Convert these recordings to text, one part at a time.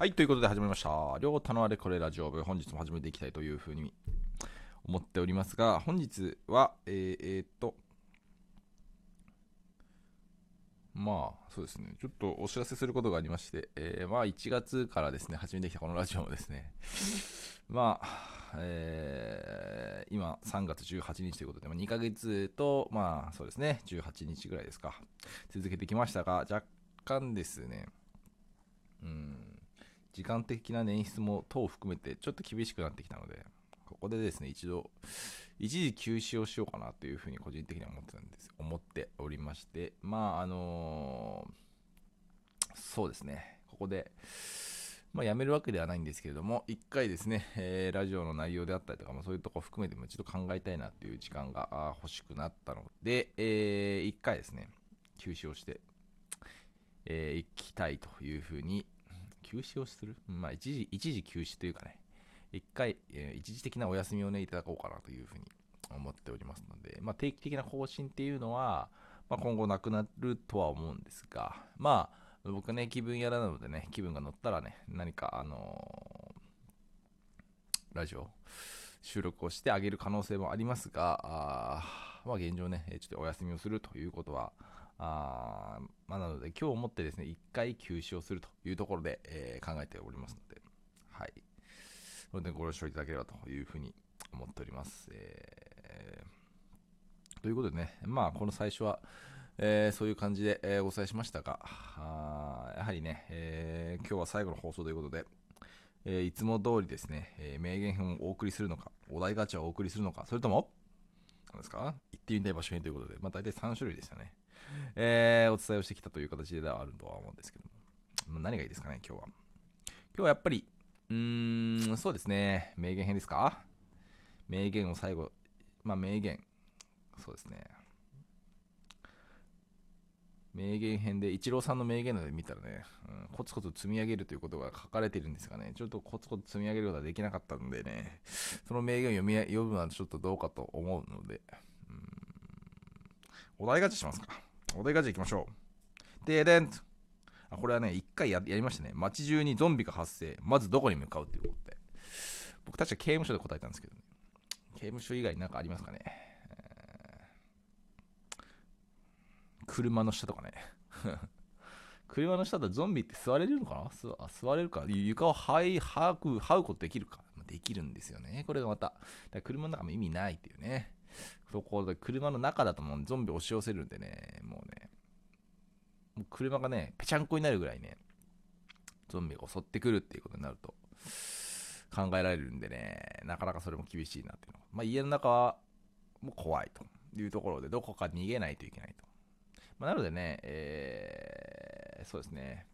はい、ということで始まりました。両太のあれこれラジオ部、本日も始めていきたいというふうに思っておりますが、本日は、えーえーっと、まあ、そうですね、ちょっとお知らせすることがありまして、えーまあ、1月からですね、始めてきたこのラジオもですね、まあ、えー今、3月18日ということで、ま、2ヶ月と、まあ、そうですね、18日ぐらいですか、続けてきましたが、若干ですね、うん、時間的な捻出も等を含めてちょっと厳しくなってきたので、ここでですね、一度、一時休止をしようかなというふうに個人的には思ってたんです、思っておりまして、まあ、あのーそうですね、ここで、まあ、やめるわけではないんですけれども、一回ですね、えーラジオの内容であったりとか、まあ、そういうとこ含めても一度考えたいなという時間が欲しくなったので、えー一回ですね、休止をして、えー行きたいというふうに、休止をする？まあ、一時、一時休止というかね、一回、えー一時的なお休みをね、いただこうかなというふうに思っておりますので、まあ、定期的な更新っていうのは、まあ、今後なくなるとは思うんですが、まあ、僕ね、気分屋なのでね、気分が乗ったらね、何か、あのーラジオ、収録をしてあげる可能性もありますが、あまあ、現状ね、ちょっとお休みをするということは、あまあ、なので、今日をもってですね、一回休止をするというところで、えー考えておりますので、はい。それでご了承いただければというふうに思っております。えーということでね、まあ、この最初は、えーそういう感じで、えお伝えしましたが、あやはりね、え今日は最後の放送ということで、えいつも通りですね、え名言編をお送りするのか、お題ガチャをお送りするのか、それとも、何ですか行ってみたい場所にということで、まあ大体3種類でしたね。えーお伝えをしてきたという形ではあるとは思うんですけども、何がいいですかね、今日は。今日はやっぱり、うーん、そうですね、名言編ですか？名言を最後、まあ名言、そうですね。名言編で、イチローさんの名言ので見たらね、うん、コツコツ積み上げるということが書かれてるんですがね、ちょっとコツコツ積み上げることができなかったんでね、その名言を読み読むのはちょっとどうかと思うので、うんお題ガチャしますか。お題ガチャいきましょう。ででんあこれはね、一回やりましたね。街中にゾンビが発生。まずどこに向かうっていうことで。僕確か刑務所で答えたんですけどね。刑務所以外になんかありますかね。車の下とかね。車の下だゾンビって座れるのかな？座座れるか？床を這い、這う、這うことできるか？できるんですよね。これがまた。だから車の中も意味ないっていうね。そこで車の中だともうゾンビ押し寄せるんでね、もうね、もう車がね、ぺちゃんこになるぐらいね、ゾンビが襲ってくるっていうことになると考えられるんでね、なかなかそれも厳しいなっていうのは。まあ家の中はもう怖いというところで、どこか逃げないといけないと。まあ、なのでね、えーそうですね。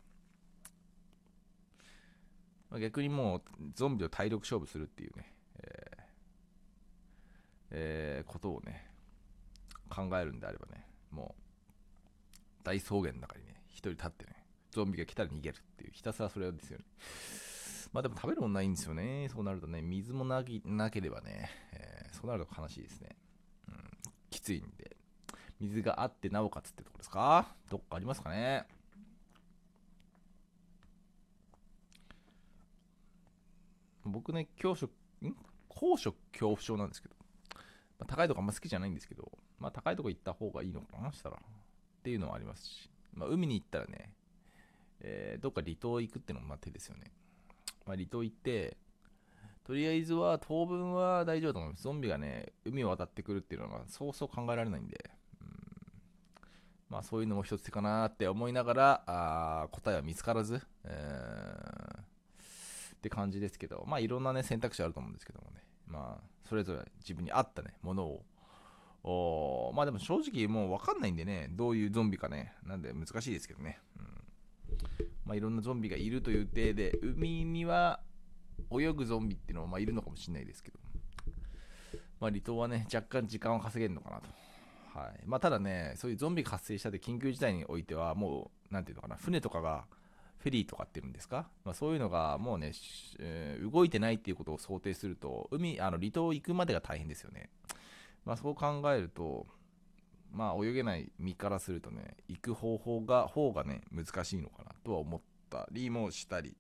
逆にもうゾンビを体力勝負するっていうね、えーことをね、考えるんであればね、もう大草原の中にね、一人立ってね、ゾンビが来たら逃げるっていう、ひたすらそれですよね。まあでも食べるもんないんですよね。そうなるとね、水もなきなければね、えーそうなると悲しいですね。うん、きついんで。水があってなおかつってとこですか？どっかありますかね？僕ね、恐怖ん？高所恐怖症なんですけど、まあ高いとこあんま好きじゃないんですけど、まあ高いとこ行った方がいいのかなしたら。っていうのはありますし、まあ海に行ったらね、えーどっか離島行くっていうのもまあ手ですよね。まあ離島行って、とりあえずは当分は大丈夫だと思います。ゾンビがね、海を渡ってくるっていうのがそうそう考えられないんで、うんまあそういうのも一つ手かなって思いながら、あ答えは見つからず、えーって感じですけど、まあいろんなね選択肢あると思うんですけどもね、まあそれぞれ自分に合ったね、ものを、まあでも正直もう分かんないんでね、どういうゾンビかね、なんで難しいですけどね、うんまあいろんなゾンビがいるという体で、海には泳ぐゾンビっていうのはまあいるのかもしれないですけど、まあ離島はね、若干時間を稼げるのかなと。はい。まあただね、そういうゾンビが発生したって緊急事態においては、もう、なんていうのかな、船とかが、フェリーとかっていうんですか、まあ、そういうのがもうね、えー動いてないっていうことを想定すると、海、あの離島行くまでが大変ですよね。まあそう考えると、まあ泳げない身からするとね、行く方法が、方がね、難しいのかなとは思ったりもしたり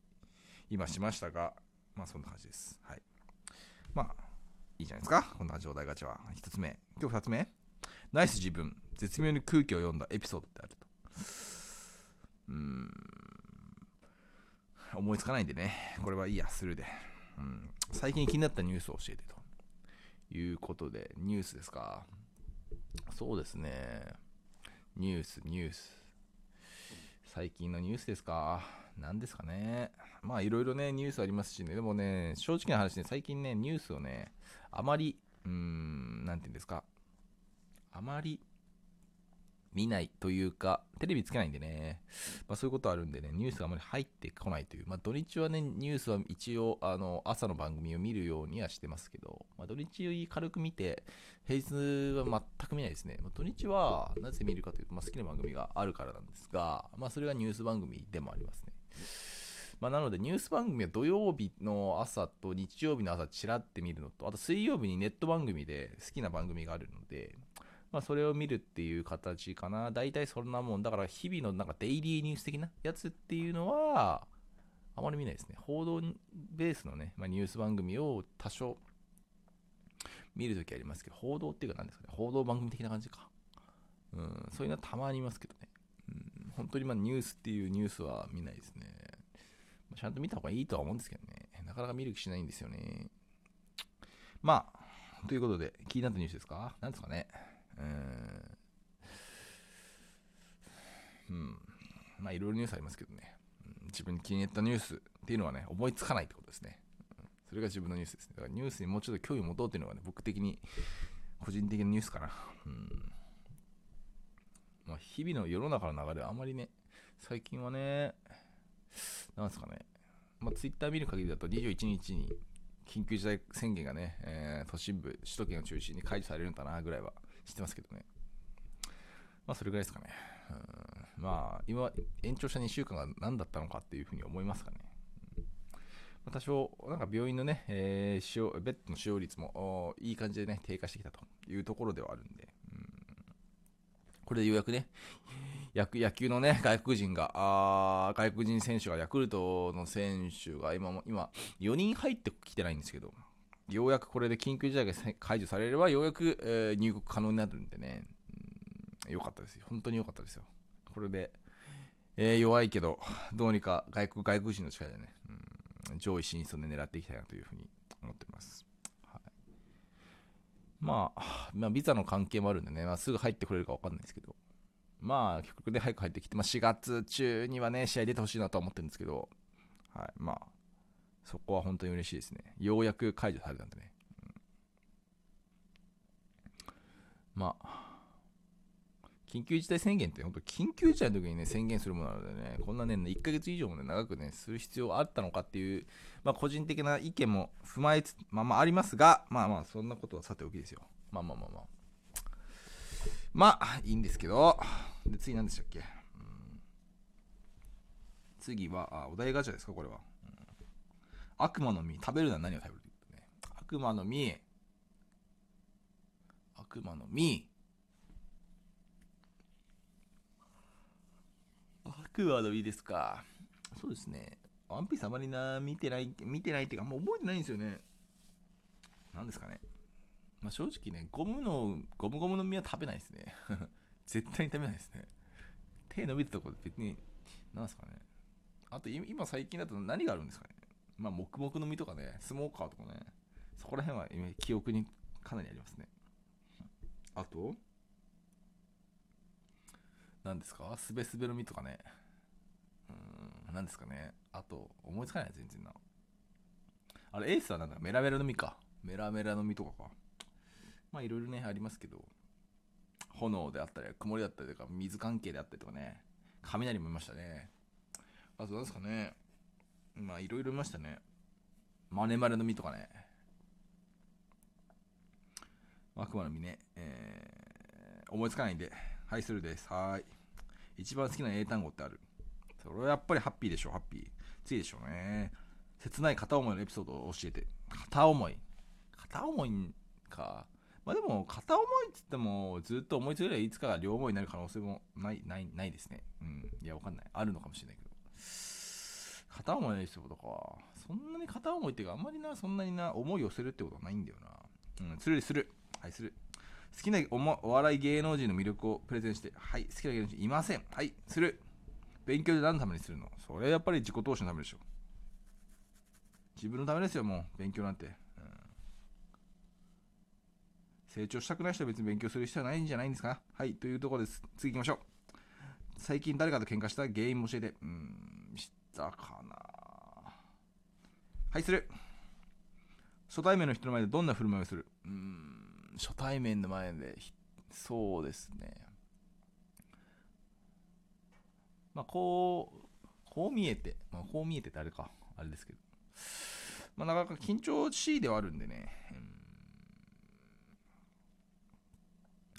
今しましたが、まあそんな感じです。はい。まあ、いいじゃないですか。こんな状態ガチャは。1つ目。今日2つ目。ナイス自分。絶妙に空気を読んだエピソードってあると。うーん。思いつかないんでね。これはいいや、スルーで。うん。最近気になったニュースを教えてと。いうことで、ニュースですか？そうですね。ニュース、ニュース。最近のニュースですか？何ですかね。まあ、いろいろね、ニュースありますしね。でもね、正直な話ね、最近ね、ニュースをね、あまり、うーん、なんていうんですか？あまり見ないというか、テレビつけないんでね、まあ、そういうことあるんでね、ニュースがあまり入ってこないという、まあ、土日はね、ニュースは一応、あの朝の番組を見るようにはしてますけど、まあ、土日軽く見て、平日は全く見ないですね。まあ、土日はなぜ見るかというと、まあ、好きな番組があるからなんですが、まあ、それがニュース番組でもありますね。まあ、なので、ニュース番組は土曜日の朝と日曜日の朝、ちらって見るのと、あと水曜日にネット番組で好きな番組があるので、まあ、それを見るっていう形かな。大体そんなもん。だから、日々のなんかデイリーニュース的なやつっていうのは、あまり見ないですね。報道ベースのね、まあ、ニュース番組を多少見るときありますけど、報道っていうか何ですかね、報道番組的な感じか。うん、そういうのはたまにいますけどね。うん、本当にまあニュースっていうニュースは見ないですね。まちゃんと見た方がいいとは思うんですけどね。なかなか見る気しないんですよね。まあ、ということで、気になったニュースですか？何ですかね。うん。まあ、いろいろニュースありますけどね。うん自分に気に入ったニュースっていうのはね、思いつかないってことですね。うんそれが自分のニュースですね。だからニュースにもうちょっと興味を持とうっていうのがね、僕的に個人的なニュースかな。うん。まあ、日々の世の中の流れはあんまりね、最近はね、なんですかね、まあ、ツイッター見る限りだと21日に緊急事態宣言がね、えー都心部、首都圏を中心に解除されるんだなぐらいは知ってますけどね。まあ、それぐらいですかね。うんまあ、今、延長した2週間が何だったのかっていうふうに思いますかね。ま多少、なんか病院のね、えー使用ベッドの使用率もいい感じでね、低下してきたというところではあるんで、うんこれでようやくね、野球のね、外国人が、あ外国人選手が、ヤクルトの選手が今も、今、4人入ってきてないんですけど、ようやくこれで緊急事態が解除されれば、ようやく、えー入国可能になるんでね、うん、よかったですよ。本当によかったですよ。これで、えー弱いけど、どうにか外国外国人の力でね、うん、上位進出を、狙っていきたいなというふうに思ってます。はいまあ、まあ、ビザの関係もあるんでね、まあ、すぐ入ってくれるか分かんないですけど、まあ、結局ね、早く入ってきて、まあ、4月中にはね、試合出てほしいなとは思ってるんですけど、はい、まあ、そこは本当に嬉しいですね。ようやく解除されたんでね。うん。まあ、緊急事態宣言って本当緊急事態の時にね宣言するものなのでねこんなね1ヶ月以上もね長くねする必要あったのかっていうまあ個人的な意見も踏まえつつまあまあありますがまあまあそんなことはさておきですよ。まあまあまあまあ。まあいいんですけどで次何でしたっけ、うん。次はあお題ガチャですかこれは、悪魔の実食べるなら何を食べる？ね。悪魔の実。悪魔の実。悪魔の実ですか。そうですね。ワンピースあまりな見てない見てないっていうかもう覚えてないんですよね。何ですかね。まあ正直ねゴムのゴムゴムの実は食べないですね。絶対に食べないですね。手伸びたところで別に何ですかね。あと今最近だと何があるんですかね。まあ黙々の実とかねスモーカーとかねそこら辺は今記憶にかなりありますね。あと何ですか？すべすべの実とかね。うん何ですかね？あと思いつかない全然な。あれエースはなんだ？メラメラの実か。メラメラの実とかか。まあいろいろねありますけど。炎であったり曇りだったりとか水関係であったりとかね。雷もいましたね。あと何ですかね？まあいろいろいましたね。マネマネの実とかね。悪魔の実ね、えー思いつかないんで。はいするです。はい。一番好きな英単語ってある。それはやっぱりハッピーでしょハッピー。次でしょうね。切ない片思いのエピソードを教えて。片思い。片思いか。まあでも片思いっつってもずっと思いつくればいつか両思いになる可能性もないないないですね。うん。いやわかんない。あるのかもしれないけど。片思いのエピソードか。そんなに片思いっていうか、あんまりな、そんなにな、思いを寄せるってことはないんだよな。うん、するする。はい、する。好きなお,、ま、お笑い芸能人の魅力をプレゼンして、はい、好きな芸能人いません。はい、する。勉強で何のためにするの？それはやっぱり自己投資のためでしょ。自分のためですよ、もう、勉強なんて。うん、成長したくない人は別に勉強する必要はないんじゃないんですか？はい、というところです。次行きましょう。最近誰かと喧嘩した原因も教えて。うん、たかなはい、する。初対面の人の前でどんな振る舞いをする？うん、初対面の前で、そうですね。まあ、こう、こう見えて、まあ、こう見えてってあれか、あれですけど。まあ、なかなか緊張しいではあるんでね。うん、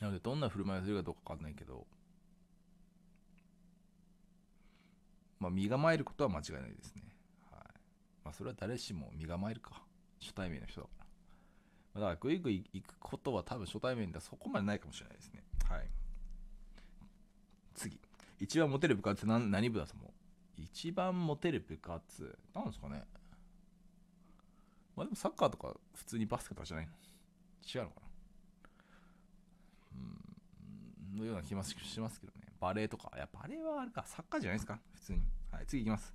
なので、どんな振る舞いをするかどうかわかんないけど、まあ、身構えることは間違いないですね。はい。まあ、それは誰しも身構えるか。初対面の人だから。まあ、だから、ぐいぐい行くことは多分初対面ではそこまでないかもしれないですね。はい。次。一番モテる部活って何何部だと思う？一番モテる部活。なんですかねまあでもサッカーとか普通にバスケとかじゃないの？違うのかな？うん、のような気もしますけどね。バレーとか。いや、バレーはあれか、サッカーじゃないですか普通に。はい、次いきます。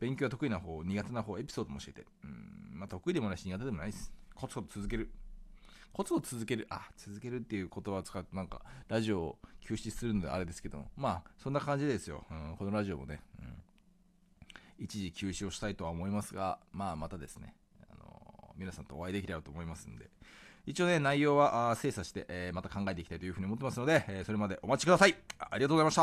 勉強は得意な方、苦手な方、エピソードも教えて。うん、まあ得意でもないし苦手でもないです。コツコツ続ける。コツコツ続ける。あ、続けるっていう言葉を使ってなんか、ラジオを休止するのであれですけど、まあ、そんな感じですよ。うん、このラジオもね、うん。一時休止をしたいとは思いますが、まあ、またですね、あのー、皆さんとお会いできればと思いますんで、一応ね、内容は精査して、え、また考えていきたいというふうに思ってますので、え、それまでお待ちください。ありがとうございました。